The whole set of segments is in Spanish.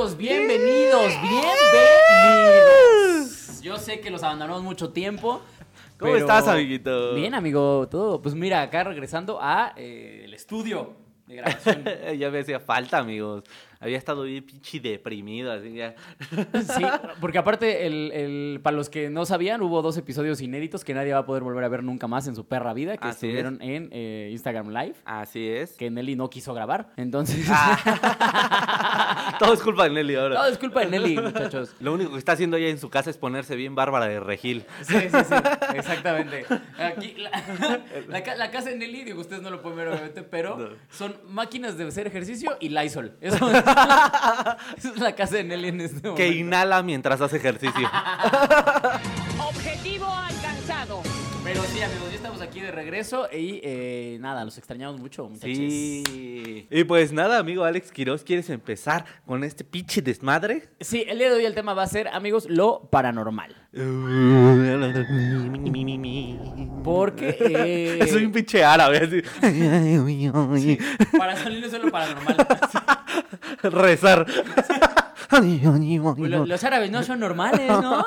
Bienvenidos, bienvenidos. Yo sé que los abandonamos mucho tiempo. ¿Cómo pero- estás, amiguito? Bien, amigo, todo. Pues mira, acá regresando a eh, el estudio de grabación. ya me hacía falta, amigos. Había estado bien pinche deprimido, así ya. Sí, porque aparte, el, el- para los que no sabían, hubo dos episodios inéditos que nadie va a poder volver a ver nunca más en su perra vida, que Así estuvieron en eh, Instagram Live, Así es. que Nelly no quiso grabar. Entonces, Ah. Todo es culpa de Nelly ahora. todo es culpa de Nelly, muchachos. Lo único que está haciendo ella en su casa es ponerse bien bárbara de regil. Sí, sí, sí, exactamente. Aquí, la, la la casa de Nelly, digo, ustedes no lo pueden ver obviamente, pero No. son máquinas de hacer ejercicio y Lysol. Eso es, es la casa de Nelly en este momento. Que inhala mientras hace ejercicio. Objetivo alcanzado. Pero sí, amigos, ya estamos aquí de regreso y eh, nada, los extrañamos mucho, muchachos. Sí. Y pues nada, amigo Alex Quiroz, ¿quieres empezar con este pinche desmadre? Sí, el día de hoy el tema va a ser, amigos, lo paranormal. Porque eh, Soy un pinche árabe, así. para salirnos de lo paranormal. Rezar. Pues lo- los árabes no son normales, ¿no?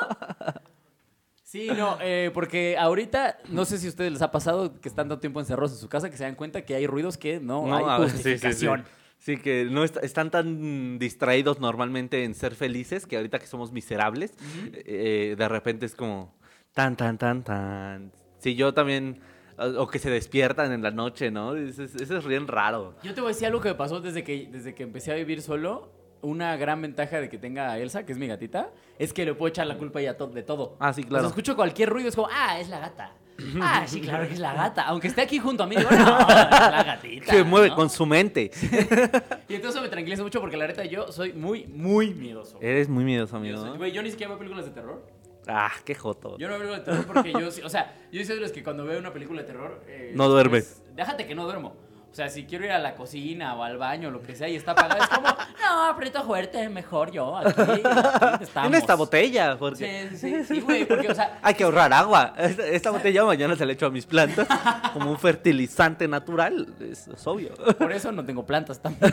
Sí, no, eh, porque ahorita, no sé si a ustedes les ha pasado que están tanto tiempo encerrados en su casa que se dan cuenta que hay ruidos que no, No, hay ver, sí, sí, sí. justificación. Sí, que no est- están tan distraídos normalmente en ser felices que ahorita que somos miserables, eh, de repente es como tan, tan, tan, tan. Sí, yo también, o o que se despiertan en la noche, ¿no? Eso es, eso es bien raro. Yo te voy a decir algo que me pasó desde que, desde que empecé a vivir solo. Una gran ventaja de que tenga a Elsa, que es mi gatita, es que le puedo echar la culpa a ella to- de todo. Ah, sí, claro. escucho cualquier ruido, es como, ah, es la gata. Ah, sí, claro que es la gata. Aunque esté aquí junto a mí, digo, no, es la gatita. Se mueve ¿no? con su mente. Y entonces me tranquiliza mucho porque la neta yo soy muy, muy miedoso. Eres muy miedoso, Yo, amigo. güey, yo ni siquiera veo películas de terror. Ah, qué joto. Yo no veo películas de terror porque yo, sí- o sea, yo soy de los que cuando veo una película de terror... eh, No duerme. pues, déjate que no duermo. O sea, si quiero ir a la cocina o al baño lo que sea y está apagado, es como, no, aprieto fuerte, mejor yo, aquí, aquí estamos. En esta botella, porque Sí, sí, sí, güey, porque, o sea... hay que ahorrar agua. Esta, esta botella mañana se la echo a mis plantas como un fertilizante natural. Es, es obvio. Por eso no tengo plantas también.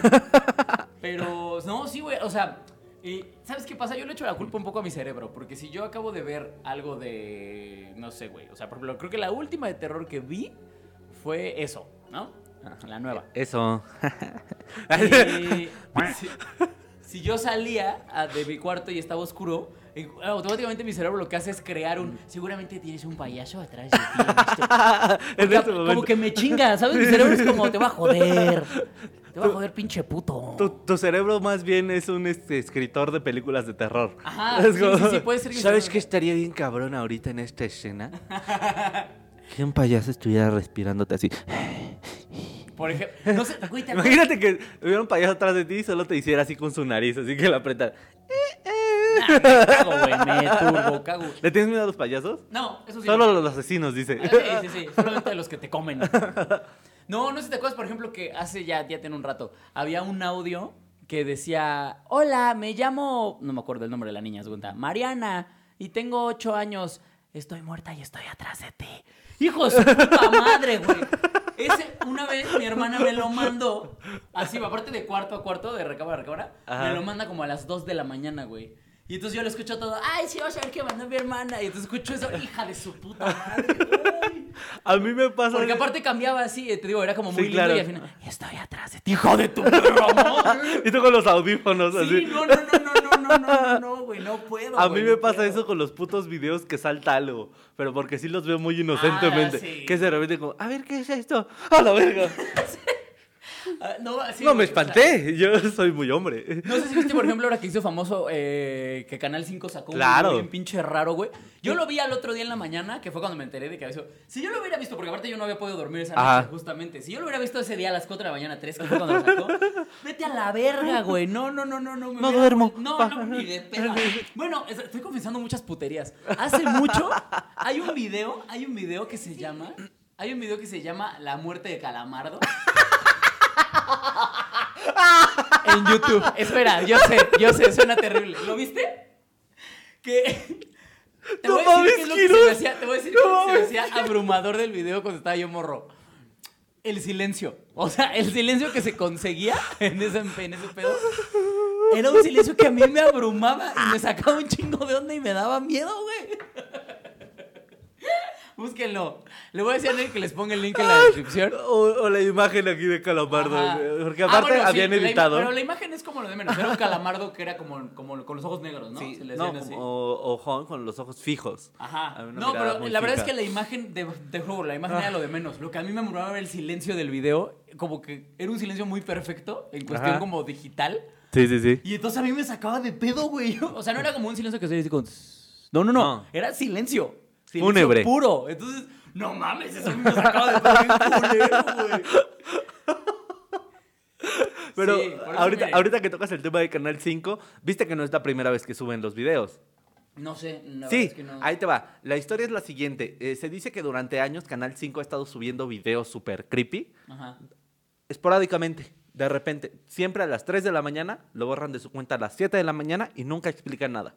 Pero, no, sí, güey, o sea, y, ¿sabes qué pasa? Yo le echo la culpa un poco a mi cerebro, porque si yo acabo de ver algo de, no sé, güey, o sea, por ejemplo, creo que la última de terror que vi fue eso, ¿no? La nueva. Eso. Y si, si yo salía a- de mi cuarto y estaba oscuro, automáticamente mi cerebro lo que hace es crear un. Seguramente tienes un payaso atrás de ti. en este- Porque como que me chinga, ¿sabes? Mi cerebro es como, te va a joder. Te va a joder, pinche puto. Tu, tu cerebro más bien es un este, escritor de películas de terror. Ajá, Es sí, como- sí, sí, puede ser que ¿Sabes qué estaría bien cabrón ahorita en esta escena? Que un payaso estuviera respirándote así. Por ejemplo, no sé, güey, ¿te acuerdas? Imagínate que hubiera un payaso atrás de ti y solo te hiciera así con su nariz, así que la apretara. Me cago, güey, me turbo, cago. ¿Le tienes miedo a los payasos? No, eso sí. Solo no. a los asesinos, dice. Ah, Sí, sí, sí, solamente a los que te comen. No, no sé si te acuerdas, por ejemplo, que hace ya, ya tiene un rato, había un audio que decía, hola, me llamo, no me acuerdo el nombre de la niña, se cuenta, Mariana, y tengo ocho años, estoy muerta y estoy atrás de ti. Hijo de su puta madre, güey. Ese, una vez mi hermana me lo mandó, así, aparte de cuarto a cuarto, de recámara a recámara, Ajá. me lo manda como a las 2 de la mañana, güey. Y entonces yo lo escucho todo, ay, sí, vas a ver que mandó mi hermana. Y entonces escucho eso, hija de su puta madre, güey. A mí me pasa. Porque aparte cambiaba así, eh, te digo, era como muy lindo claro. y al final, estoy atrás de ti, hijo de tu perro. y tú con los audífonos sí, así. No, no, no, no, no, no, no, no, güey, no puedo. A mí me pasa eso con los putos videos que salta algo, pero porque sí los veo muy inocentemente. Ah, que se repente como, a ver, ¿qué es esto? A la verga. No, me espanté, yo soy muy hombre. No sé si viste, por ejemplo, ahora que hizo famoso eh, que Canal 5 sacó Claro. un bien pinche raro, güey. Yo lo vi al otro día en la mañana, que fue cuando me enteré de que eso. Si yo lo hubiera visto, porque aparte yo no había podido dormir esa noche, justamente. Si yo lo hubiera visto ese día a las 4 de la mañana, 3, que fue cuando lo sacó, vete a la verga, güey. No, no, no, no, no. me No hubiera- duermo. No, no, ni de pedo. Bueno, es- estoy confesando muchas puterías. Hace mucho hay un video, hay un video que se llama. Hay un video que se llama La muerte de Calamardo. en YouTube. Espera, yo sé, yo sé, suena terrible. ¿Lo viste? Que. Te No voy a decir qué es lo que se me hacía, te voy a decir No que se me hacía abrumador del video cuando estaba yo morro. El silencio. O sea, el silencio que se conseguía en ese, en ese pedo Era un silencio que a mí me abrumaba y me sacaba un chingo de onda y me daba miedo, güey. Búsquenlo. Le voy a decir a Nel que les ponga el link en la descripción. O, o la imagen aquí de Calamardo. Ajá. güey, Porque Ah, aparte sí, habían la im- editado. pero la imagen es como lo de menos. Era un calamardo que era como, como con los ojos negros, ¿no? Sí, Se le no, hacían así. como ojón con los ojos fijos. Ajá. No, pero la verdad es que la imagen, de, te juro, la imagen era lo de menos. Lo que a mí me murmuraba era el silencio del video. Como que era un silencio muy perfecto, en cuestión Ajá. como digital. Sí, sí, sí. Y entonces a mí me sacaba de pedo, güey. O sea, no era como un silencio que se dice con... No, no, no, No. Era silencio. Fúnebre. puro. Entonces, no mames, eso me sacaba de culero, güey. Pero Sí, ahorita, me- ahorita que tocas el tema de Canal 5, viste que no es la primera vez que suben los videos. No sé, la Sí, es que no. ahí te va. La historia es la siguiente. Eh, se dice que durante años Canal 5 ha estado subiendo videos súper creepy, Ajá. esporádicamente, de repente. Siempre a las 3 de la mañana, lo borran de su cuenta a las 7 de la mañana y nunca explican nada.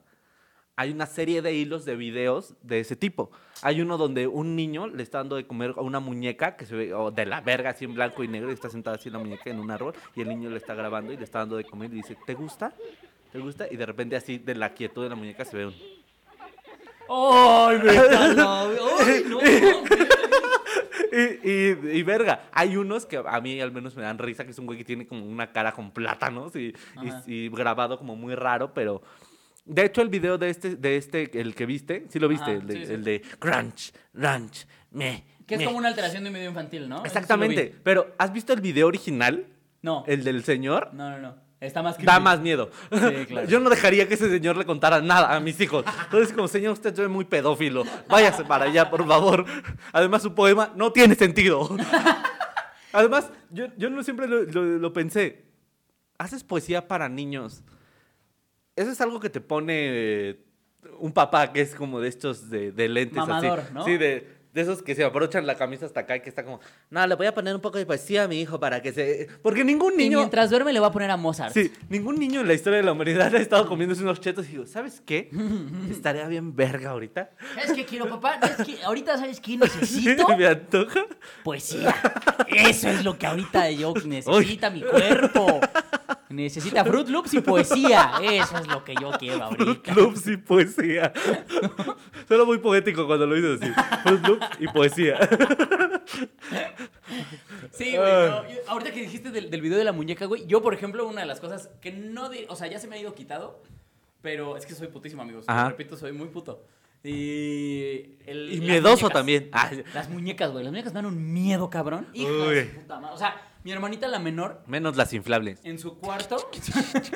Hay una serie de hilos de videos de ese tipo. Hay uno donde un niño le está dando de comer a una muñeca que se ve o de la verga así en blanco y negro y está sentada así la muñeca en un árbol y el niño le está grabando y le está dando de comer y dice, ¿te gusta? ¿Te gusta? Y de repente así de la quietud de la muñeca se ve un... ¡Ay, me! ¡Ay, no! Y, y, y verga, hay unos que a mí al menos me dan risa, que es un güey que tiene como una cara con plátanos y, y grabado como muy raro, pero... De hecho, el video de este, de este, el que viste, sí lo viste, Ajá, el, de, sí, sí. el de Crunch, Crunch, me. Que es me. como una alteración de un video infantil, ¿no? Sí Exactamente, vi. pero ¿has visto el video original? No. El del señor. No, no, no. Está más Da creepy. más miedo. Sí, claro. Yo no dejaría que ese señor le contara nada a mis hijos. Entonces, como señor, usted es muy pedófilo. Váyase para allá, por favor. Además, su poema no tiene sentido. Además, yo, yo no siempre lo, lo- lo pensé. Haces poesía para niños. Eso es algo que te pone un papá que es como de estos de, de lentes Mamador, así. ¿no? Sí, de, de esos que se abrochan la camisa hasta acá y que está como, no, le voy a poner un poco de poesía a mi hijo para que se... Porque ningún Y niño... mientras duerme le voy a poner a Mozart. Sí, ningún niño en la historia de la humanidad ha estado comiéndose unos chetos y digo, ¿sabes qué? Estaría bien verga ahorita. ¿Sabes qué quiero, papá? ¿Sabes qué? Ahorita, ¿sabes qué necesito? Me antoja. Poesía. Eso es lo que ahorita yo necesita mi cuerpo. Necesita Fruit Loops y poesía. Eso es lo que yo quiero ahorita. Loops y poesía. Solo muy poético cuando lo dices así. Fruit Loops y poesía. Sí, güey. no, yo- ahorita que dijiste del, del video de la muñeca, güey. Yo, por ejemplo, una de las cosas que no. di- o sea, ya se me ha ido quitado. Pero es que soy putísimo, amigos. Ajá. Repito, soy muy puto. Y. el- Y miedoso muñecas. también. Las muñecas, güey. Las muñecas me dan un miedo, cabrón. Hija de puta madre. O sea, mi hermanita, la menor, Menos las inflables. en su cuarto.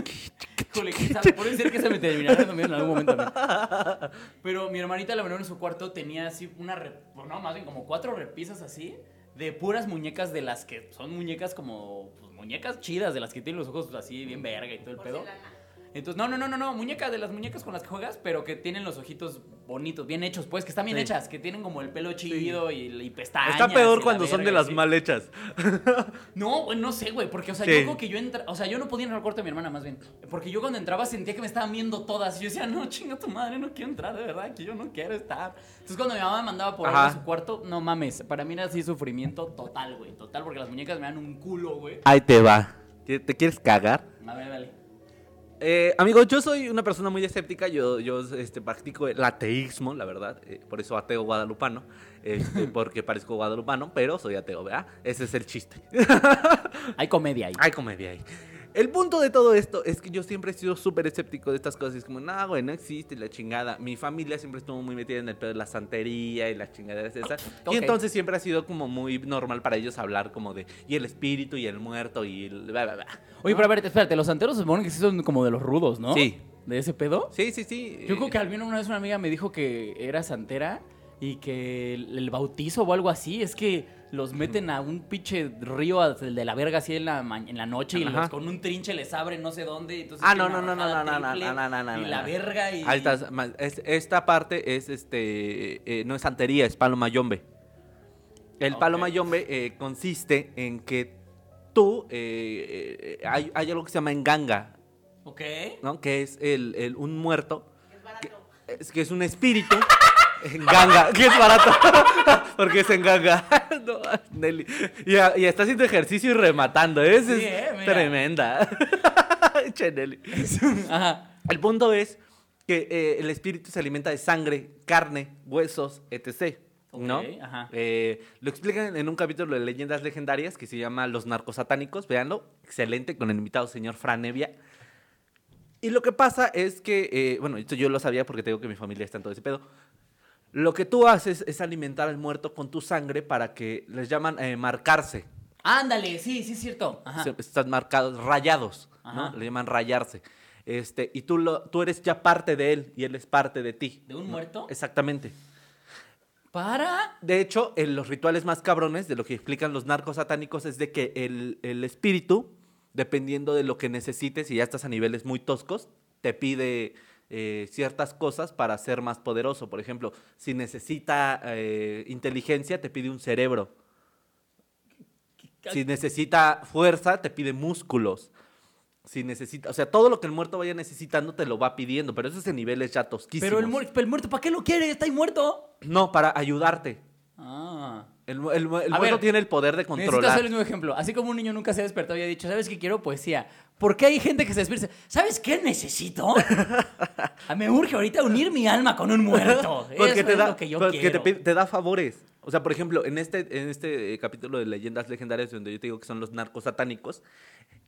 Híjole, puede ser que se me terminara miedo en algún momento. también. Pero mi hermanita, la menor, en su cuarto tenía así una. rep- No, más bien como cuatro repisas así. De puras muñecas de las que son muñecas como. Pues, muñecas chidas, de las que tienen los ojos así bien verga y todo el pedo. Entonces, no, no, no, no, no, muñeca de las muñecas con las que juegas, pero que tienen los ojitos bonitos, bien hechos, pues, que están bien Sí. hechas, que tienen como el pelo chido y, y pestañas. Está peor cuando son de las sí. mal hechas. No, güey, no sé, güey, porque, o sea, yo creo que yo entra... O sea, yo no podía entrar al cuarto de mi hermana, más bien. Porque yo cuando entraba sentía que me estaban viendo todas. Y yo decía, no, chinga tu madre, no quiero entrar, de verdad, que yo no quiero estar. Entonces, cuando mi mamá me mandaba por Ajá. a su cuarto, no mames, para mí era así sufrimiento total, güey, total, porque las muñecas me dan un culo, güey. Ahí te va. ¿Te te quieres cagar? A ver, dale. Eh, amigo, yo soy una persona muy escéptica, yo, yo este, practico el ateísmo, la verdad, eh, por eso ateo guadalupano, este, porque parezco guadalupano, pero soy ateo, ¿verdad? Ese es el chiste. Hay comedia ahí. Hay comedia ahí. El punto de todo esto es que yo siempre he sido súper escéptico de estas cosas. Es como, no, güey, no existe la chingada. Mi familia siempre estuvo muy metida en el pedo de la santería y las chingaderas esas. Y entonces siempre ha sido como muy normal para ellos hablar como de, y el espíritu y el muerto y el... bla, bla, bla". Oye, pero a ver, espérate, los santeros se suponen que sí son como de los rudos, ¿no? Sí. ¿De ese pedo? Sí, sí, sí. Yo creo eh, que al menos una vez una amiga me dijo que era santera y que el, el bautizo o algo así es que los meten a un pinche río de la verga así en la, en la noche y los- con un trinche les abren no sé dónde. y Entonces Ah, no, no, no, no, no, no, no, no, no, no, Y no, la no. verga y... Ma- es- esta parte es este, eh, no es santería, es palo mayombe. El palo Ok. mayombe eh, consiste en que tú, eh, eh, hay, hay algo que se llama enganga, Ok. ¿no? Que es el, el- un muerto, que es, que es un espíritu, En ganga, que es barato. Porque es en ganga. No, Nelly. Y, y está haciendo ejercicio y rematando. ¿eh? Sí, es eh, tremenda. Che, Nelly. Ajá. El punto es que eh, el espíritu se alimenta de sangre, carne, huesos, etc. ¿No? Ajá. Eh, lo explican en un capítulo de Leyendas Legendarias que se llama Los Narcosatánicos. Véanlo. Excelente, con el invitado señor Fran Evia. Y lo que pasa es que, eh, bueno, esto yo lo sabía porque tengo que mi familia está en todo ese pedo. Lo que tú haces es alimentar al muerto con tu sangre para que les llaman eh, marcarse. Ándale, sí, sí es cierto. Ajá. Están marcados, rayados, ¿no? Le llaman rayarse. Este, y tú, lo, tú eres ya parte de él y él es parte de ti. ¿De un ¿no? muerto? Exactamente. Para. De hecho, en los rituales más cabrones de lo que explican los narcos satánicos es de que el, el espíritu, dependiendo de lo que necesites, y ya estás a niveles muy toscos, te pide eh, ciertas cosas para ser más poderoso. Por ejemplo, si necesita eh, inteligencia, te pide un cerebro. Si necesita fuerza, te pide músculos. Si necesita, o sea, todo lo que el muerto vaya necesitando te lo va pidiendo, pero eso es en niveles ya tosquísimos. Pero el, muer- el muerto, ¿para qué lo quiere? Está ahí muerto. No, para ayudarte. Ah. El, el el muerto ver, tiene el poder de controlar. hacer el mismo ejemplo. Así como un niño nunca se ha despertado y ha dicho, ¿sabes qué quiero? Poesía. ¿Por qué hay gente que se despierta? ¿Sabes qué necesito? Ah, Me urge ahorita unir mi alma con un muerto. Porque Eso te es da, lo que yo porque quiero. te, te da favores. O sea, por ejemplo, en este, en este eh, capítulo de Leyendas Legendarias, donde yo te digo que son los narcos satánicos,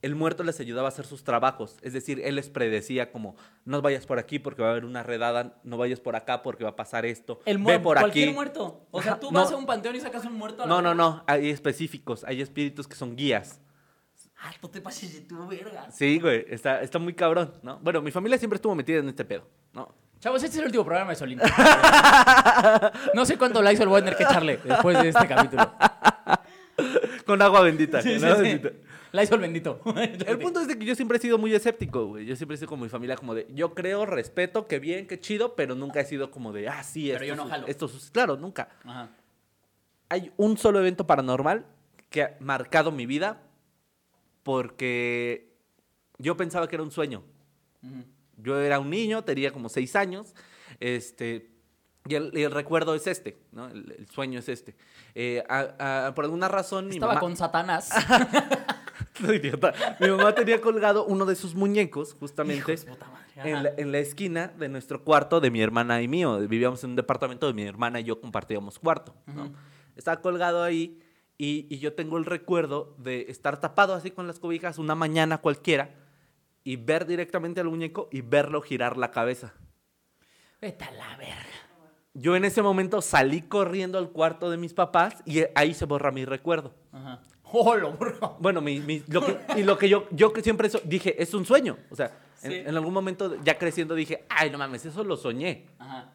el muerto les ayudaba a hacer sus trabajos. Es decir, él les predecía como, no vayas por aquí porque va a haber una redada, no vayas por acá porque va a pasar esto, El muerto, cualquier aquí. muerto. O sea, tú vas no. a un panteón y sacas un muerto a la No, no, no, hay específicos, hay espíritus que son guías. Ah, no te pases de tu verga. Sí, güey, está, está muy cabrón, ¿no? Bueno, mi familia siempre estuvo metida en este pedo, ¿no? Chavos, este es el último programa de Solín. No sé cuánto Lysol voy a tener que echarle después de este capítulo. Con agua bendita. Sí, sí, ¿no? sí. Bendita. Lysol bendito. El punto es de que yo siempre he sido muy escéptico, güey. Yo siempre he sido como mi familia, como de, yo creo, respeto, que bien, que chido, pero nunca he sido como de, ah, sí, Pero esto, yo no jalo. esto claro, nunca. Ajá. Hay un solo evento paranormal que ha marcado mi vida porque yo pensaba que era un sueño. Ujú. Yo era un niño, tenía como seis años, este, y el, recuerdo es este, ¿no? El, el sueño es este. Eh, a- a- por alguna razón mi Estaba mamá... con Satanás. Idiota. Mi mamá tenía colgado uno de sus muñecos, justamente, en la, en la esquina de nuestro cuarto de mi hermana y mío. Vivíamos en un departamento de mi hermana y yo compartíamos cuarto. ¿no? Estaba colgado ahí y, y yo tengo el recuerdo de estar tapado así con las cobijas una mañana cualquiera y ver directamente al muñeco y verlo girar la cabeza. Vete a la verga. Yo en ese momento salí corriendo al cuarto de mis papás y ahí se borra mi recuerdo. Ajá. Oh, lo burro. Bueno, mi, mi- lo que, y lo que yo, yo que siempre so- dije, es un sueño. O sea, en, Sí. en algún momento ya creciendo dije, ay, no mames, eso lo soñé. Ajá.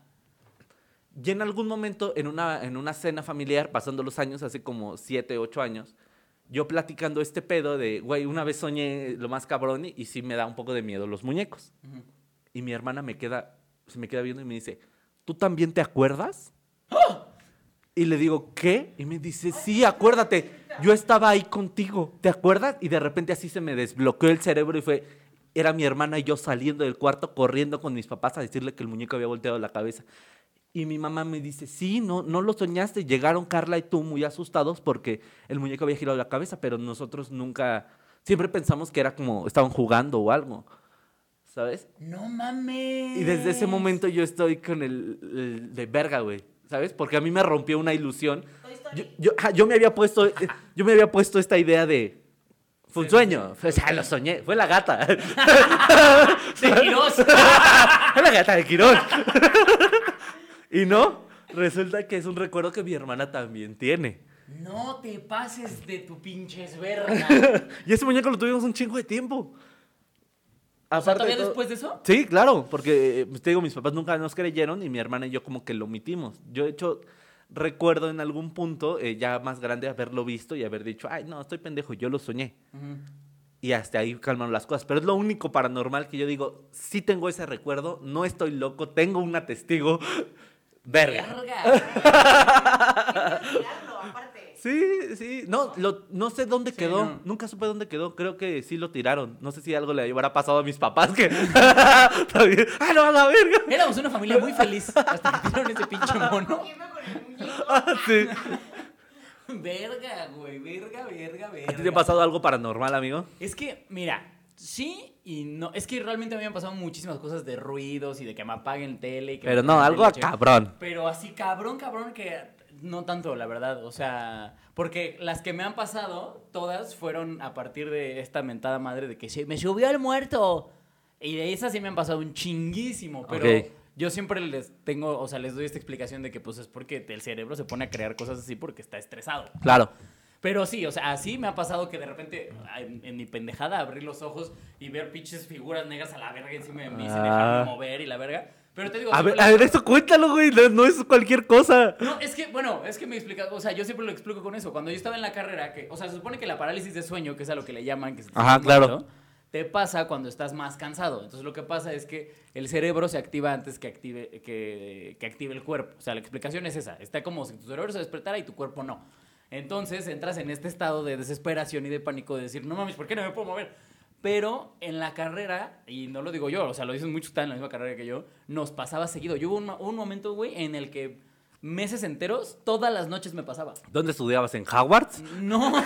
Y en algún momento, en una, en una cena familiar, pasando los años, hace como siete, ocho años, yo platicando este pedo de, güey, una vez soñé lo más cabrón y, y sí me da un poco de miedo los muñecos. Y mi hermana me queda, se me queda viendo y me dice, ¿tú también te acuerdas? Y le digo, ¿qué? Y me dice, sí, acuérdate, yo estaba ahí contigo, ¿te acuerdas? Y de repente así se me desbloqueó el cerebro y fue, era mi hermana y yo saliendo del cuarto, corriendo con mis papás a decirle que el muñeco había volteado la cabeza. Y mi mamá me dice, sí, no, no lo soñaste. Llegaron Carla y tú muy asustados porque el muñeco había girado la cabeza, pero nosotros nunca, siempre pensamos que era como, estaban jugando o algo, ¿sabes? No mames. Y desde ese momento yo estoy con el, el de verga, güey. ¿Sabes? Porque a mí me rompió una ilusión. Yo, yo, ajá, yo me había puesto, eh, yo me había puesto esta idea de fue un sueño. O sea, lo soñé. Fue la gata. De Quirós. Fue la gata de Quirón. y no, resulta que es un recuerdo que mi hermana también tiene. No te pases de tu pinches verga. Y ese muñeco lo tuvimos un chingo de tiempo. O sea, ¿todavía de todo- después de eso? Sí, claro, porque eh, pues, te digo, mis papás nunca nos creyeron y mi hermana y yo como que lo omitimos. Yo, de hecho, recuerdo en algún punto, eh, ya más grande, haberlo visto y haber dicho, ay, no, estoy pendejo, yo lo soñé. Y hasta ahí calmaron las cosas. Pero es lo único paranormal que yo digo, sí tengo ese recuerdo, no estoy loco, tengo una testigo. Verga. Verga. Sí, sí. No, lo, no sé dónde Sí, quedó. no. Nunca supe dónde quedó. Creo que sí lo tiraron. No sé si algo le habrá pasado a mis papás que. ¡Ah, no, a la verga! Éramos una familia muy feliz hasta que tiraron ese pinche mono. Ah, sí. Verga, güey, verga, verga, verga. ¿A ti te ha pasado algo paranormal, amigo? Es que, mira, sí y no. Es que realmente me han pasado muchísimas cosas de ruidos y de que me apaguen tele. Y que Pero no, algo cabrón. Pero así cabrón, cabrón, que no tanto, la verdad. O sea, porque las que me han pasado, todas fueron a partir de esta mentada madre de que se me subió el muerto. Y de esas sí me han pasado un chinguísimo. Pero yo siempre les tengo, o sea, les doy esta explicación de que pues es porque el cerebro se pone a crear cosas así porque está estresado. Claro. Pero sí, o sea, así me ha pasado que de repente en, en mi pendejada abrir los ojos y ver pinches figuras negras a la verga encima de mí sin Ah. dejarme mover y la verga. Pero te digo, A ver, siempre a ver, eso cuéntalo, güey. No, no es cualquier cosa. no, es que, bueno, es que me explica, o sea, yo siempre lo explico con eso. Cuando yo estaba en la carrera, que, o sea, se supone que la parálisis de sueño, que es a lo que le llaman, que se Ajá, claro. te pasa cuando estás más cansado. Entonces lo que pasa es que el cerebro se activa antes que active, que, que active el cuerpo. O sea, la explicación es esa. Está como si tu cerebro se despertara y tu cuerpo no. Entonces entras en este estado de desesperación y de pánico de decir, no mames, ¿por qué no me puedo mover? Pero en la carrera, y no lo digo yo, o sea, lo dicen muchos que están en la misma carrera que yo, nos pasaba seguido. Yo hubo un, un momento, güey, en el que meses enteros, todas las noches me pasaba. ¿Dónde estudiabas? ¿En Hogwarts? No.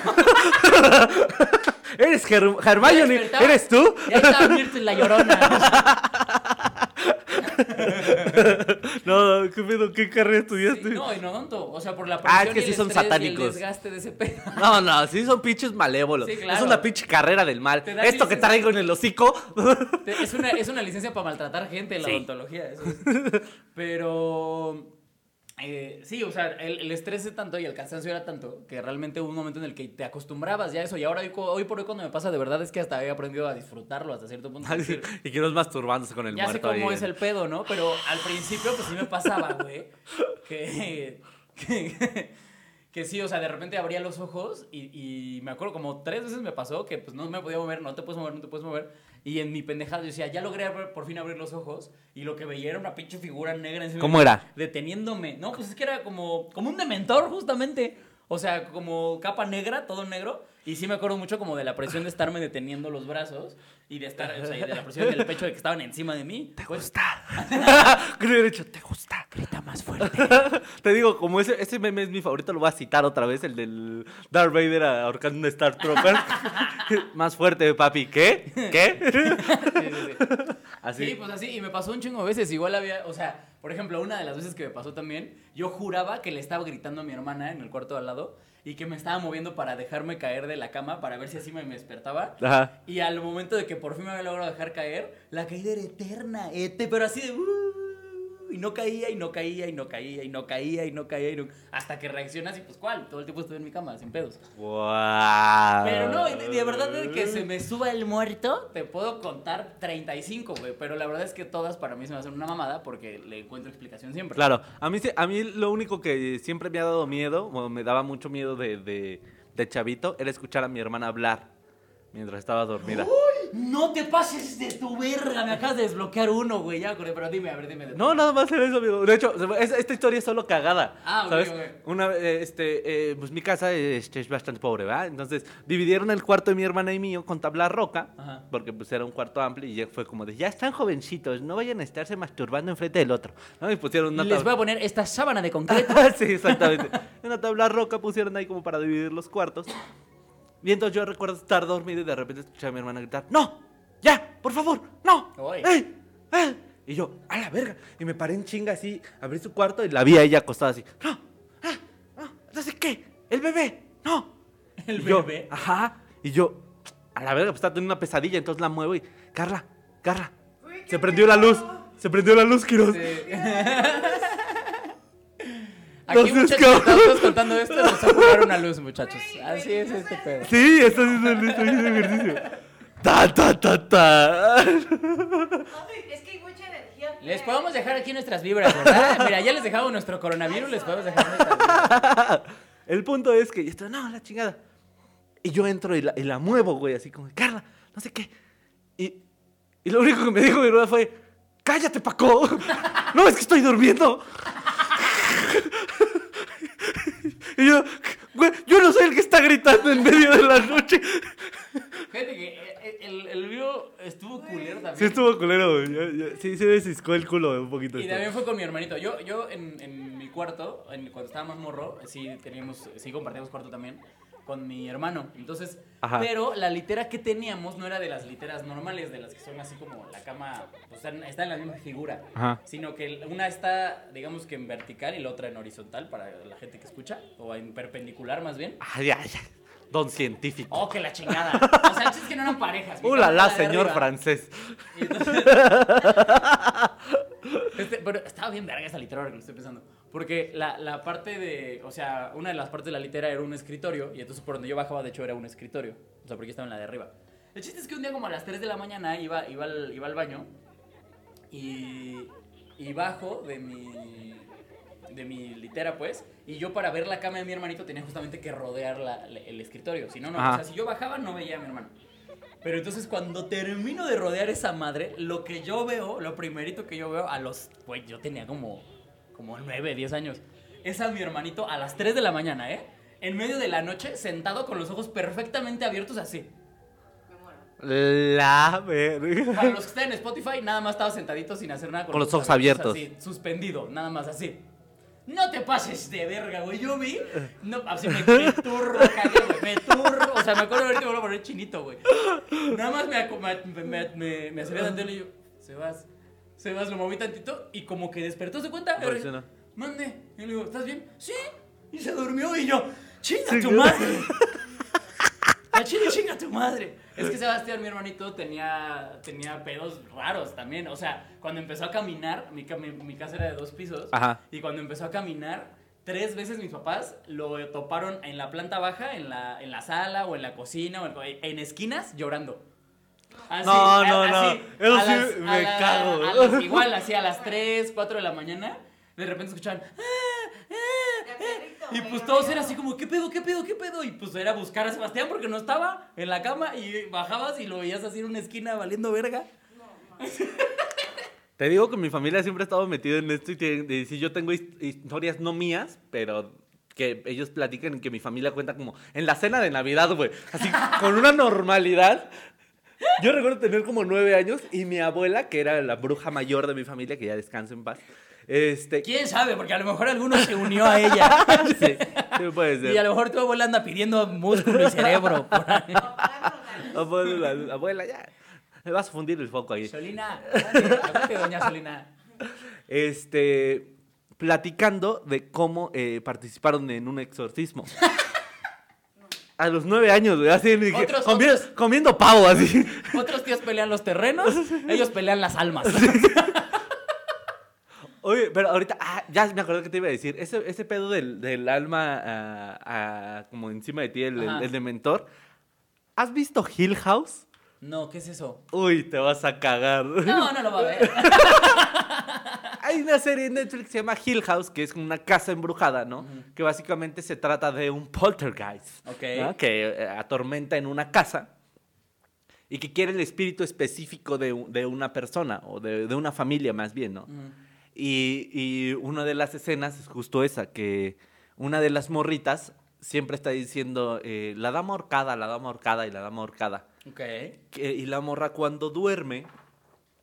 ¿Eres Her Hermione? ¿Eres tú? Y ahí estaba Mirta en la llorona. No, ¿qué pedo? ¿Qué carrera estudiaste? Sí, no, y no tonto. O sea, por la Ah, presión es que y sí el son estrés y el satánicos. desgaste de ese pedo. No, no, sí son pinches malévolos. Sí, Es claro. una pinche carrera del mal. Esto que traigo en el hocico. Es una, es una licencia para maltratar gente en la odontología. eso es. Pero. Eh, sí, o sea, el, el estrés es tanto y el cansancio era tanto que realmente hubo un momento en el que te acostumbrabas ya a eso. Y ahora, hoy, por hoy, cuando me pasa de verdad, es que hasta he aprendido a disfrutarlo hasta cierto punto. Decir, y que no es masturbándose con el ya sé muerto. cómo ahí. es el pedo, ¿no? Pero al principio, pues sí me pasaba, güey. Que, que, que sí, o sea, de repente abría los ojos y, y me acuerdo como tres veces me pasó que pues no me podía mover, no te puedes mover, no te puedes mover. Y en mi pendejada yo decía, ya logré abrir- por fin abrir los ojos y lo que veía era una pinche figura negra encima ¿Cómo era? Deteniéndome. No, pues es que era como, como un dementor, justamente. O sea, como capa negra, todo negro. Y sí me acuerdo mucho como de la presión de estarme deteniendo los brazos y de estar, o sea, y de la presión del pecho de que estaban encima de mí. ¿Te Pues, gusta? Creo que he dicho, ¿te gusta? Grita más fuerte. Te digo, como ese, ese meme es mi favorito, lo voy a citar otra vez, el del Darth Vader ahorcando un Star Trooper. Más fuerte, papi. ¿Qué? ¿Qué? Sí, sí, sí. Así. Sí, pues así, y me pasó un chingo de veces. Igual había, o sea, por ejemplo, una de las veces que me pasó también, yo juraba que le estaba gritando a mi hermana en el cuarto de al lado y que me estaba moviendo para dejarme caer de la cama para ver si así me, me despertaba. Ajá. Y al momento de que por fin me había logrado dejar caer, la caída era eterna, ete, pero así de... "Uh", y no caía, y no caía, y no caía, y no caía, y no caía, y no... Hasta que reaccionas y pues, ¿cuál? Todo el tiempo estuve en mi cama, sin pedos. Wow. Pero no, de, de verdad de que se me suba el muerto, te puedo contar 35, güey. Pero la verdad es que todas para mí se me hacen una mamada porque le encuentro explicación siempre. Claro, a mí, a mí lo único que siempre me ha dado miedo, o me daba mucho miedo de, de, de chavito, era escuchar a mi hermana hablar mientras estaba dormida. No te pases de tu verga, me acabas de desbloquear uno, güey. Ya, pero dime, a ver, dime. No, nada más era eso, amigo. De hecho, es- esta historia es solo cagada. Ah, ok, ¿sabes? ok. Una, eh, este, eh, pues mi casa este, es bastante pobre, ¿verdad? Entonces dividieron el cuarto de mi hermana y mío con tabla roca, Ajá. porque pues era un cuarto amplio y ya fue como de, ya están jovencitos, no vayan a estarse masturbando enfrente del otro. ¿no? Y pusieron una Les voy a poner esta sábana de concreto. sí, exactamente. Una tabla roca pusieron ahí como para dividir los cuartos. Y entonces yo recuerdo estar dormido y de repente escuché a mi hermana gritar, ¡No! ¡Ya! ¡Por favor! ¡No! ¡Ey! ¡Eh! Y yo, ¡a la verga! Y me paré en chinga así, abrí su cuarto y la vi a ella acostada así. ¡No! ¡Ah! ¡No! ¿Entonces qué? ¡El bebé! ¡No! ¿El Y yo, bebé? Ajá. Y yo, a la verga, pues está teniendo una pesadilla, entonces la muevo y, Carla, Carla, Uy, se prendió la luz, se prendió la luz, Quiroz. Aquí, Entonces, muchachos, estamos contando esto, nos va a jugar una luz, muchachos. Así es este pedo. Sí, esto es el ejercicio. Ta, ta, ta, ta. Es que hay mucha energía. Les podemos dejar aquí nuestras vibras, ¿verdad? Mira, ya les dejamos nuestro coronavirus, les podemos dejar nuestras vibras. El punto es que yo estoy, no, la chingada. Y yo entro y la, y la muevo, güey, así como, Carla, no sé qué. Y, y lo único que me dijo mi hermana fue, cállate, Paco. No, es que estoy durmiendo. Y yo, Güey, yo no soy el que está gritando en medio de la noche. Fíjate que eh, el, el mío estuvo culero también. Sí estuvo culero, güey. Sí, se me ciscó el culo un poquito. Y esto. también fue con mi hermanito. Yo, yo en, en mi cuarto, en- cuando estaba más morro, sí teníamos, sí compartíamos cuarto también con mi hermano. Entonces, Ajá. pero la litera que teníamos no era de las literas normales, de las que son así como la cama, pues están- está en la misma figura. Ajá. Sino que una está, digamos que en vertical y la otra en horizontal para la gente que escucha, o en perpendicular más bien. Ay, ya, ya. Don científico. Oh, que la chingada. O sea, el chiste es que no eran parejas. ¡Uh, la, señor arriba. francés! Y entonces- Este, pero estaba bien verga esa litera ahora que lo estoy pensando. Porque la, la parte de. O sea, una de las partes de la litera era un escritorio. Y entonces por donde yo bajaba, de hecho, era un escritorio. O sea, porque estaba en la de arriba. El chiste es que un día, como a las 3 de la mañana, iba, iba, al, iba al baño. Y. Y bajo de mi. De mi litera, pues. Y yo, para ver la cama de mi hermanito, tenía justamente que rodear la- la- el escritorio. Si no, no. Ajá. O sea, si yo bajaba, no veía a mi hermano. Pero entonces cuando termino de rodear esa madre, lo que yo veo, lo primerito que yo veo a los, güey, yo tenía como, como 9, 10 años, es a mi hermanito a las 3 de la mañana, ¿eh? En medio de la noche, sentado con los ojos perfectamente abiertos así. Me muero. La verga. Para los que están en Spotify, nada más estaba sentadito sin hacer nada. Con los ojos abiertos. Así, suspendido, nada más así. No te pases de verga, güey. Yo vi. No, así me, me turro, cagué, güey. Me turro. O sea, me acuerdo ahorita me voy a poner chinito, güey. Nada más me, me, me, me, me acerqué tantito y yo, Sebas, Sebas, lo moví tantito y como que despertó, ¿se cuenta? Reaccionó. Mande. Y le digo, ¿estás bien? Sí. Y se durmió y yo, chinga tu madre. A chile, chinga tu madre. Es que Sebastián, mi hermanito, tenía, tenía pedos raros también. O sea, cuando empezó a caminar, mi, ca- mi- mi casa era de dos pisos. Ajá. Y cuando empezó a caminar, tres veces mis papás lo toparon en la planta baja, en la, en la sala o en la cocina o en, en esquinas llorando. Así, No, no, no. Eso sí me a cago. a las- igual, así a las 3, 4 de la mañana, de repente escuchaban. "Ah, ah, ah", perrito, Y pues todos eran así como, ¿qué pedo, qué pedo, qué pedo? Y pues era buscar a Sebastián porque no estaba en la cama y bajabas y lo veías así en una esquina valiendo verga. Te digo que mi familia siempre ha estado metida en esto y, tiene- y sí, yo tengo his- historias no mías, pero que ellos platican y que mi familia cuenta como en la cena de Navidad, güey. Así, con una normalidad. Yo recuerdo tener como nueve años y mi abuela, que era la bruja mayor de mi familia, que ya descansa en paz, este... ¿Quién sabe? Porque a lo mejor alguno se unió a ella. Sí, sí puede ser. Y a lo mejor tu abuela anda pidiendo músculo y cerebro. por ahí. Abuela, la- abuela, ya. Me vas a fundir el foco ahí. Solina, doña Solina. Este, platicando de cómo eh, participaron en un exorcismo. A los nueve años, güey, así Otros- comiendo, otros- comiendo pavo, así. Otros tíos pelean los terrenos, ellos pelean las almas. Oye, pero ahorita, ah, ya me acordé que te iba a decir, ese, ese pedo del, del alma ah, ah, como encima de ti, el, el, el dementor. ¿Has visto Hill House? No, ¿qué es eso? Uy, te vas a cagar. No, no lo va a ver. Hay una serie en Netflix que se llama Hill House, que es una casa embrujada, ¿no? Que básicamente se trata de un poltergeist. Ok. ¿no? Que eh, atormenta en una casa y que quiere el espíritu específico de, una persona o de, de una familia más bien, ¿no? Y, y una de las escenas es justo esa, que una de las morritas siempre está diciendo, eh, la dama ahorcada, la dama ahorcada y la dama ahorcada. Ok. Que- y la morra cuando duerme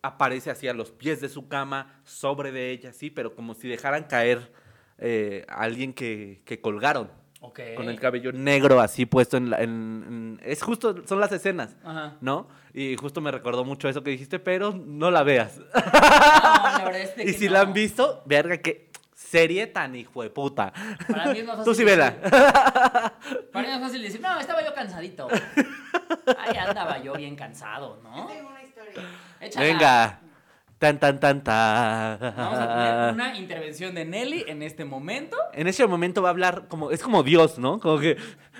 aparece así a los pies de su cama, sobre de ella, sí, pero como si dejaran caer eh, a alguien que, que colgaron. Ok. Con el cabello negro así puesto en, la- en- en- Es justo, son las escenas, Ajá. ¿no? Y justo me recordó mucho eso que dijiste, pero no la veas. No, la verdad es de y si no. la han visto, verga, que serie tan hijo de puta. Para mí es más fácil. Tú sí vela. decir- Para mí es más fácil decir, no, estaba yo cansadito. Ahí andaba yo bien cansado, ¿no? Échala. Venga. Tan, tan, tan, tan. Vamos a poner una intervención de Nelly en este momento. En ese momento va a hablar como, es como Dios, ¿no? Como que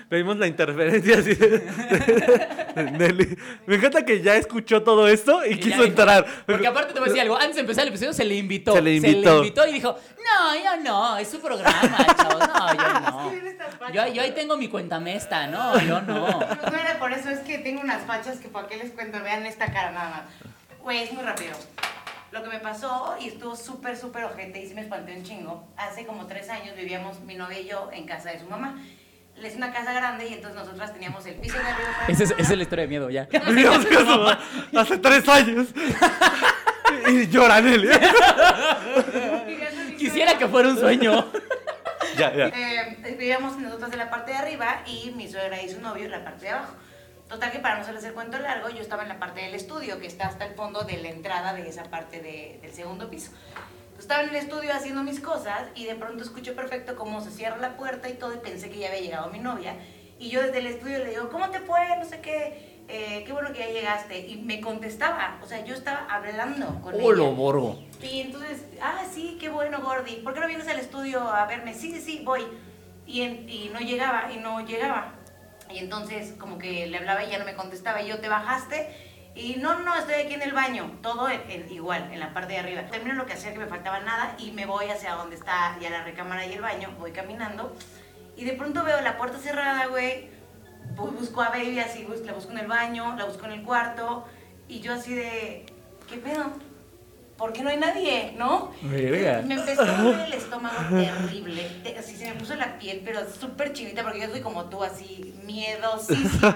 pedimos la interferencia así de, de Nelly. Me encanta que ya escuchó todo esto y, Y quiso entrar. Porque aparte te voy a decir algo, antes de empezar el episodio se le invitó. Se le invitó. y dijo, no, yo no, es su programa, chavos. No, yo no. Yo, yo ahí tengo mi cuenta mesta, no, yo no. No era por eso, es que tengo unas fachas que para qué les cuento, vean esta cara nada más. Güey, es muy rápido. Lo que me pasó y estuvo súper, súper ojete y sí me espanté un chingo. Hace como tres años vivíamos mi novia y yo en casa de su mamá. Es una casa grande y entonces nosotras teníamos el piso de arriba. Esa es, es la historia de miedo, ya. Dios, que eso hace tres años. y llora Nelly. Quisiera que fuera un sueño. ya, ya. Eh, vivíamos nosotros en la parte de arriba y mi suegra y su novio en la parte de abajo. Total que para no hacerles el cuento largo, yo estaba en la parte del estudio, que está hasta el fondo de la entrada de esa parte de- del segundo piso. Estaba en el estudio haciendo mis cosas y de pronto escucho perfecto cómo se cierra la puerta y todo y pensé que ya había llegado mi novia. Y yo desde el estudio le digo, ¿cómo te fue? No sé qué, eh, qué bueno que ya llegaste. Y me contestaba, o sea, yo estaba hablando con Hola, ella. borgo. Y entonces, ah, sí, qué bueno, Gordy. ¿Por qué no vienes al estudio a verme? Sí, sí, sí, voy. Y, en- y no llegaba, y no llegaba. Y entonces, como que le hablaba y ya no me contestaba. Y yo, ¿te bajaste? Y no, no, estoy aquí en el baño. Todo en- en- igual, en la parte de arriba. Termino lo que hacía, que me faltaba nada. Y me voy hacia donde está ya la recámara y el baño. Voy caminando. Y de pronto veo la puerta cerrada, güey. Bu- Busco a Baby así, la busco en el baño, la busco en el cuarto. Y yo así de, ¿qué pedo? ¿Por qué no hay nadie? ¿No? Verga. Me empezó a doler el estómago terrible. te- Así se me puso la piel, pero súper chinita, porque yo soy como tú, así, miedosísima.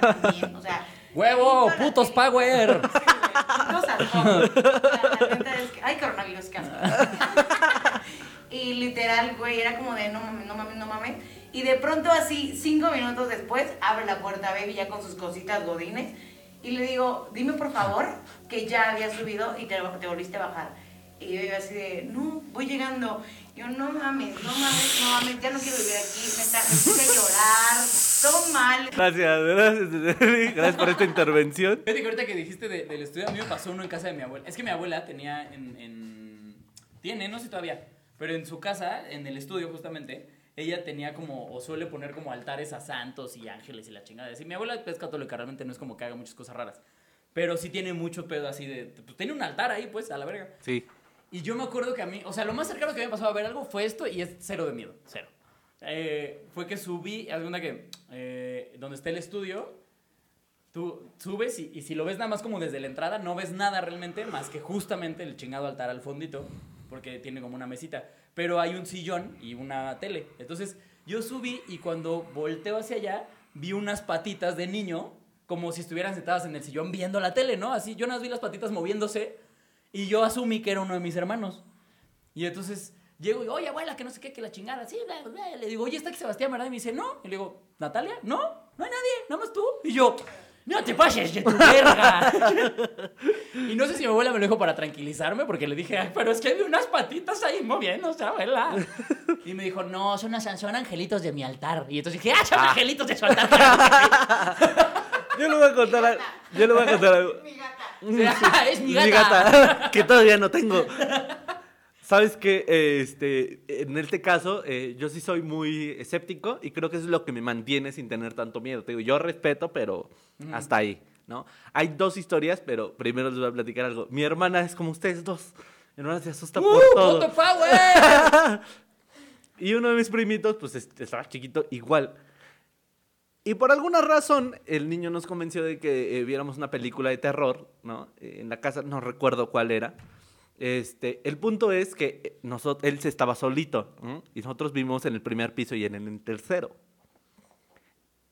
O sea. ¡Huevo! ¡Putos piel. power! Putos la neta es que. ¡Ay, coronavirus, qué asco! Y literal, güey, era como de no mames, no mames, no mames. Y de pronto, así, cinco minutos después, abre la puerta Baby ya con sus cositas godines. Y le digo, dime por favor que ya había subido y te, te volviste a bajar. Y yo iba así de, no, voy llegando. Yo, no mames, no mames, no mames, ya no quiero vivir aquí. Neta, me puse a llorar, todo mal. Gracias, gracias. Gracias por esta intervención. Fíjate que ahorita que dijiste de- del estudio, a mí me pasó uno en casa de mi abuela. Es que mi abuela tenía en, en- Tiene, no sé todavía, pero en su casa, en el estudio justamente, ella tenía como, o suele poner como altares a santos y ángeles y la chingada. Así, mi abuela es católica, realmente no es como que haga muchas cosas raras. Pero sí tiene mucho pedo así de... Pues tiene un altar ahí, pues, a la verga. Sí. Y yo me acuerdo que a mí, o sea, lo más cercano que me pasó a ver algo fue esto y es cero de miedo, cero. Eh, fue que subí, cuenta que eh, donde está el estudio, tú subes y, y si lo ves nada más como desde la entrada, no ves nada realmente más que justamente el chingado altar al fondito, porque tiene como una mesita. Pero hay un sillón y una tele. Entonces yo subí y cuando volteo hacia allá, vi unas patitas de niño, como si estuvieran sentadas en el sillón viendo la tele, ¿no? Así, yo más vi las patitas moviéndose y yo asumí que era uno de mis hermanos. Y entonces llego y, oye, abuela, que no sé qué, que la chingada. Sí, bla, bla. Le digo, oye, está aquí Sebastián, ¿verdad? Y me dice, no. Y le digo, ¿Natalia? No, no hay nadie, nada más tú. Y yo, no te pases de tu verga. y no sé si mi abuela me lo dijo para tranquilizarme, porque le dije, "Ay, pero es que vi unas patitas ahí moviéndose, abuela. Y me dijo, no, son, unas- son angelitos de mi altar. Y entonces dije, ah, son angelitos de su altar. Yo le voy a contar algo. Yo le voy a contar algo. Mi gata. Ah, es mi gata. que todavía no tengo. Sabes que este, en este caso, eh, yo sí soy muy escéptico y creo que eso es lo que me mantiene sin tener tanto miedo. Te digo, yo respeto, pero hasta ahí, ¿no? Hay dos historias, pero primero les voy a platicar algo. Mi hermana es como ustedes dos. Mi hermana se asusta por ¡Uh, todo. puto power! Y uno de mis primitos, pues est- estaba chiquito igual. Y por alguna razón, el niño nos convenció de que eh, viéramos una película de terror, ¿no? Eh, en la casa, no recuerdo cuál era. Este, el punto es que nosotros, él se estaba solito, ¿no? Y nosotros vimos en el primer piso y en el tercero.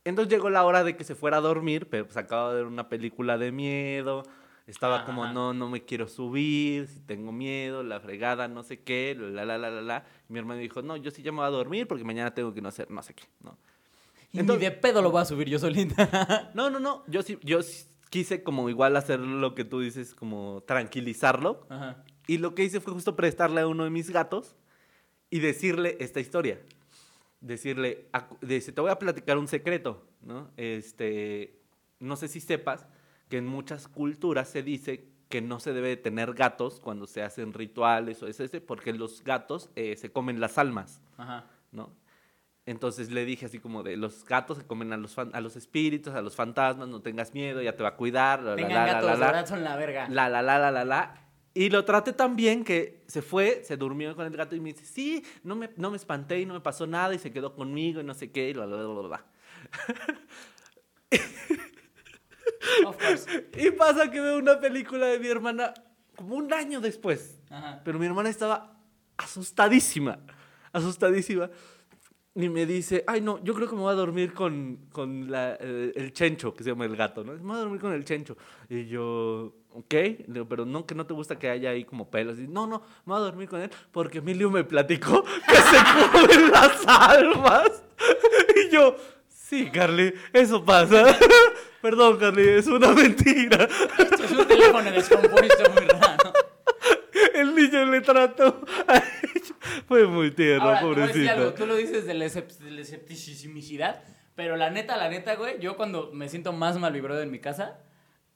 Entonces llegó la hora de que se fuera a dormir, pero pues acaba de ver una película de miedo. Estaba como, Ajá. no, no me quiero subir, si tengo miedo, la fregada, no sé qué, la, la, la, la, la. Y mi hermano dijo, no, yo sí ya me voy a dormir porque mañana tengo que no hacer no sé qué, ¿no? Y Entonces- ni de pedo lo voy a subir yo solita. No, no, no, yo sí, yo quise como igual hacer lo que tú dices, como tranquilizarlo. Ajá. Y lo que hice fue justo prestarle a uno de mis gatos y decirle esta historia. Decirle, dice, te voy a platicar un secreto, ¿no? Este, no sé si sepas que en muchas culturas se dice que no se debe de tener gatos cuando se hacen rituales o ese, porque los gatos eh, se comen las almas, Ajá. ¿no? Entonces le dije así como de los gatos se comen a los, fan- a los espíritus, a los fantasmas, no tengas miedo, ya te va a cuidar, la, Tengan la, la, gatos, la, la. verdad son la verga. La, la, la, la, la, la. Y lo traté tan bien que se fue, se durmió con el gato y me dice, sí, no me, no me espanté y no me pasó nada y se quedó conmigo y no sé qué y bla, bla, bla, bla. Of course. Y pasa que veo una película de mi hermana como un año después. Ajá. Pero mi hermana estaba asustadísima, asustadísima. Y me dice, ay no, yo creo que me voy a dormir con, con la, eh, el chencho, que se llama el gato, ¿no? Me voy a dormir con el chencho. Y yo, ok, pero no, que no te gusta que haya ahí como pelos. Y, no, no, me voy a dormir con él porque Emilio me platicó que se comen las almas. Y yo, sí, Carly, eso pasa. Perdón, Carly, es una mentira. Es un teléfono descompuesto muy raro. El niño le trató. Fue muy tierno, Ahora, algo, pobrecito. tú lo dices de la, de la escepticidad, pero la neta, la neta, güey, yo cuando me siento más mal vibrado en mi casa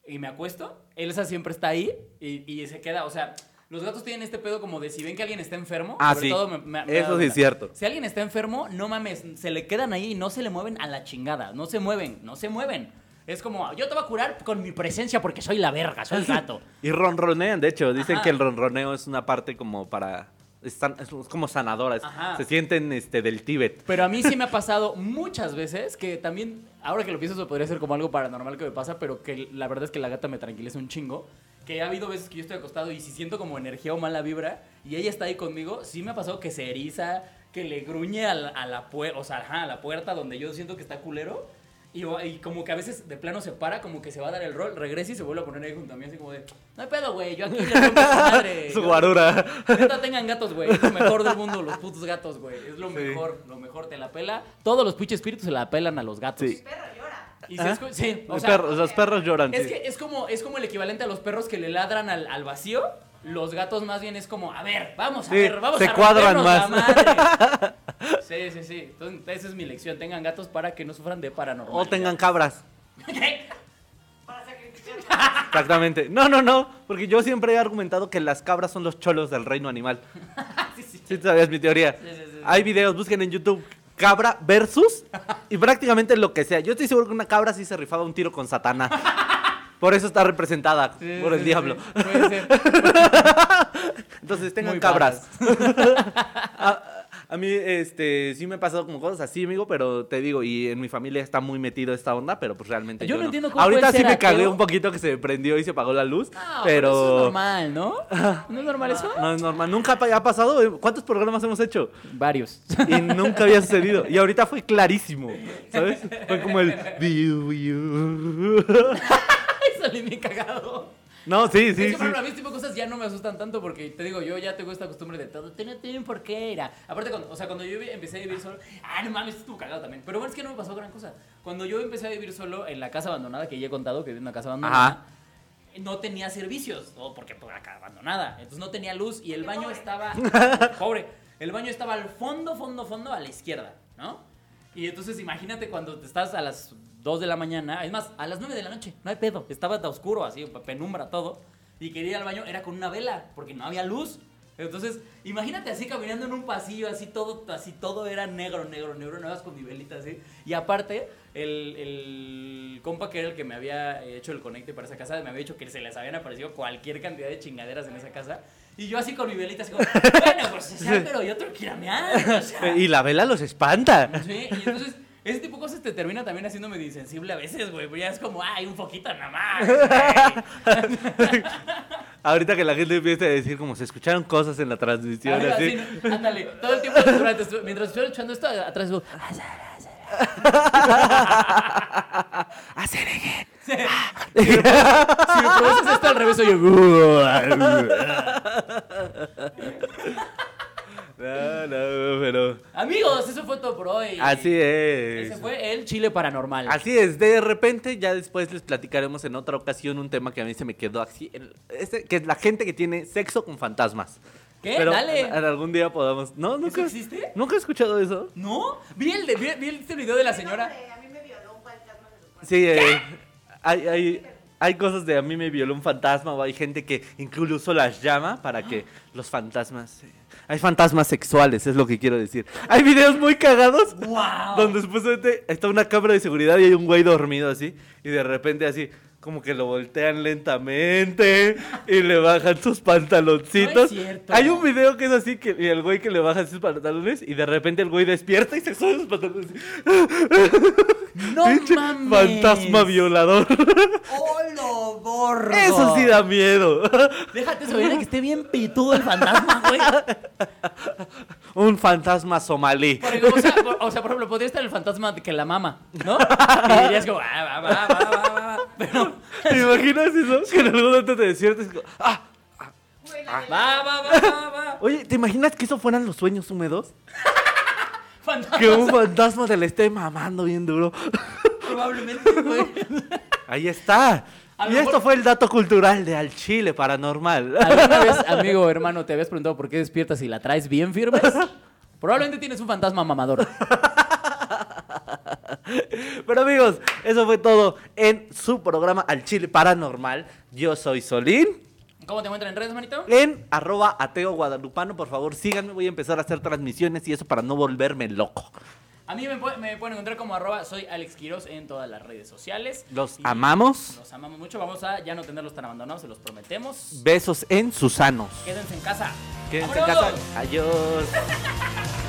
y me acuesto, Elsa siempre está ahí y, y se queda, o sea, los gatos tienen este pedo como de si ven que alguien está enfermo, Ah, sobre sí. todo me- me- me Eso sí es cierto. Si alguien está enfermo, no mames, se le quedan ahí y no se le mueven a la chingada, no se mueven, no se mueven. Es como, yo te voy a curar con mi presencia porque soy la verga, soy el gato. Y ronronean, de hecho, dicen Ajá. que el ronroneo es una parte como para... Es, san- es como sanadora, es- Ajá. se sienten este, del Tíbet. Pero a mí sí me ha pasado muchas veces que también, ahora que lo pienso, eso podría ser como algo paranormal que me pasa, pero que la verdad es que la gata me tranquiliza un chingo. Que ha habido veces que yo estoy acostado y si siento como energía o mala vibra y ella está ahí conmigo, sí me ha pasado que se eriza, que le gruñe a la, a la o sea, ajá, a la puerta donde yo siento que está culero. Y, y como que a veces de plano se para, como que se va a dar el rol, regresa y se vuelve a poner ahí junto a mí, así como de, no hay pedo, güey, yo aquí le rompo su madre. Su guarura. Neta, tengan gatos, güey. Es lo mejor del mundo, los putos gatos, güey. Es lo Sí. mejor, lo mejor te la pela. Todos los pinches espíritus se la pelan a los gatos. Sí. Y ¿Ah? sí, o Los, sea, perros, los perros lloran. es sí. que es como, es como el equivalente a los perros que le ladran al, al vacío. Los gatos más bien es como, a ver, vamos a Sí, ver, vamos se a cuadran rompernos la más. madre. Sí, sí, sí. Entonces, esa es mi lección. Tengan gatos para que no sufran de paranormal. O tengan cabras. Para sacrificar. Exactamente. No, no, no. Porque yo siempre he argumentado que las cabras son los cholos del reino animal. sí, sí. Sí, sabías mi teoría. Sí, sí, sí, sí. Hay videos, busquen en YouTube. Cabra versus y prácticamente lo que sea. Yo estoy seguro que una cabra sí se rifaba un tiro con Satanás. Por eso está representada Sí, por sí, el sí. diablo. Puede ser. Entonces tengan Muy cabras. A, mí, este, sí me ha pasado como cosas así, amigo, pero te digo, y en mi familia está muy metido esta onda, pero pues realmente Yo yo, no no. entiendo cómo Ahorita sí ser me cagué ateo. un poquito que se prendió y se apagó la luz, pero... eso es normal, ¿no? ¿No es normal eso? No es normal. Nunca pa- ha pasado. ¿Cuántos programas hemos hecho? Varios. Y nunca había sucedido. Y ahorita fue clarísimo. ¿Sabes? Fue como el. Bien cagado. No, sí, es sí, que, sí. por ejemplo, a mí este tipo de cosas ya no me asustan tanto porque te digo, yo ya tengo esta costumbre de todo, no tienen por qué ir a-". Aparte, cuando, o sea, cuando yo empecé a vivir solo, ah, no mames, estuvo cagado también. Pero bueno, es que no me pasó gran cosa. Cuando yo empecé a vivir solo en la casa abandonada, que ya he contado que viví en una casa abandonada, Ajá. no tenía servicios, o porque pues, acá abandonada. Entonces no tenía luz y el baño estaba, pobre, el baño estaba al fondo, fondo, fondo, a la izquierda, ¿no? Y entonces imagínate cuando te estás a las 2 de la mañana, es más, a las 9 de la noche, no hay pedo, estaba de oscuro, así, penumbra todo, y quería ir al baño, era con una vela, porque no había luz. Entonces, imagínate así caminando en un pasillo, así todo, así todo era negro, negro, negro, más con mi velita así. Y aparte, el, el compa que era el que me había hecho el conecte para esa casa, me había dicho que se les habían aparecido cualquier cantidad de chingaderas en esa casa. Y yo así con mi velita, así como, bueno, pues o sea, pero yo tengo que ir a mear, o sea. Y la vela los espanta. Sí, y entonces ese tipo de cosas te termina también haciendo medio insensible a veces, güey. Ya es como, ay, un poquito nada más. güey". Ahorita que la gente empieza a decir como se escucharon cosas en la transmisión, así. así. Ándale, todo el tiempo durante, mientras estoy escuchando esto, atrás digo, si me produces esto al revés, soy yo. No, no, pero. Amigos, fue todo por hoy. Así es. Ese fue el Chile Paranormal. Así es, de repente ya después les platicaremos en otra ocasión un tema que a mí se me quedó así, este, que es la gente que tiene sexo con fantasmas. ¿Qué? Pero Dale. en algún día podamos... ¿No? ¿Nunca, existe? ¿Nunca he escuchado eso? ¿No? Vi, el de, vi, vi este video de la señora. Hombre, A mí me violó un fantasma de los cuartos. Sí, eh, hay, hay, hay cosas de a mí me violó un fantasma o hay gente que incluso las llama para que los fantasmas... eh, hay fantasmas sexuales, es lo que quiero decir. Hay videos muy cagados ¡Wow! donde supuestamente está una cámara de seguridad y hay un güey dormido así y de repente así como que lo voltean lentamente y le bajan sus pantaloncitos. No es cierto. Hay un video que es así que el güey que le baja sus pantalones y de repente el güey despierta y se sube sus pantalones. ¡No mames! Fantasma violador. ¡Oh, lo gordo! Eso sí da miedo. Déjate de que esté bien pitudo el fantasma, güey. un fantasma somalí. Porque, o, sea, por, o sea, por ejemplo, podría estar el fantasma que la mama, ¿no? Y dirías como, ah, va, va, va, va. Pero, ¿Te imaginas eso? Que en algún momento te despiertes y como, ah, va, va, va, va, va. Oye, ¿te imaginas que eso fueran los sueños húmedos? Fantasma. Que un fantasma te le esté mamando bien duro. Probablemente, güey. Ahí está. A Y mejor- esto fue el dato cultural de Al Chile Paranormal. ¿Alguna vez, amigo hermano, te habías preguntado por qué despiertas y la traes bien firmes? Probablemente tienes un fantasma mamador. Pero amigos, eso fue todo en su programa Al Chile Paranormal. Yo soy Solín. ¿Cómo te encuentran en redes, manito? En arroba ateo guadalupano, por favor síganme, voy a empezar a hacer transmisiones y eso para no volverme loco. A mí me, pu- me pueden encontrar como arroba soy Alex Quiroz en todas las redes sociales. Los amamos. Los amamos mucho. Vamos a ya no tenerlos tan abandonados, se los prometemos. Besos en Susanos. Quédense en casa. Quédense en casa. Adiós.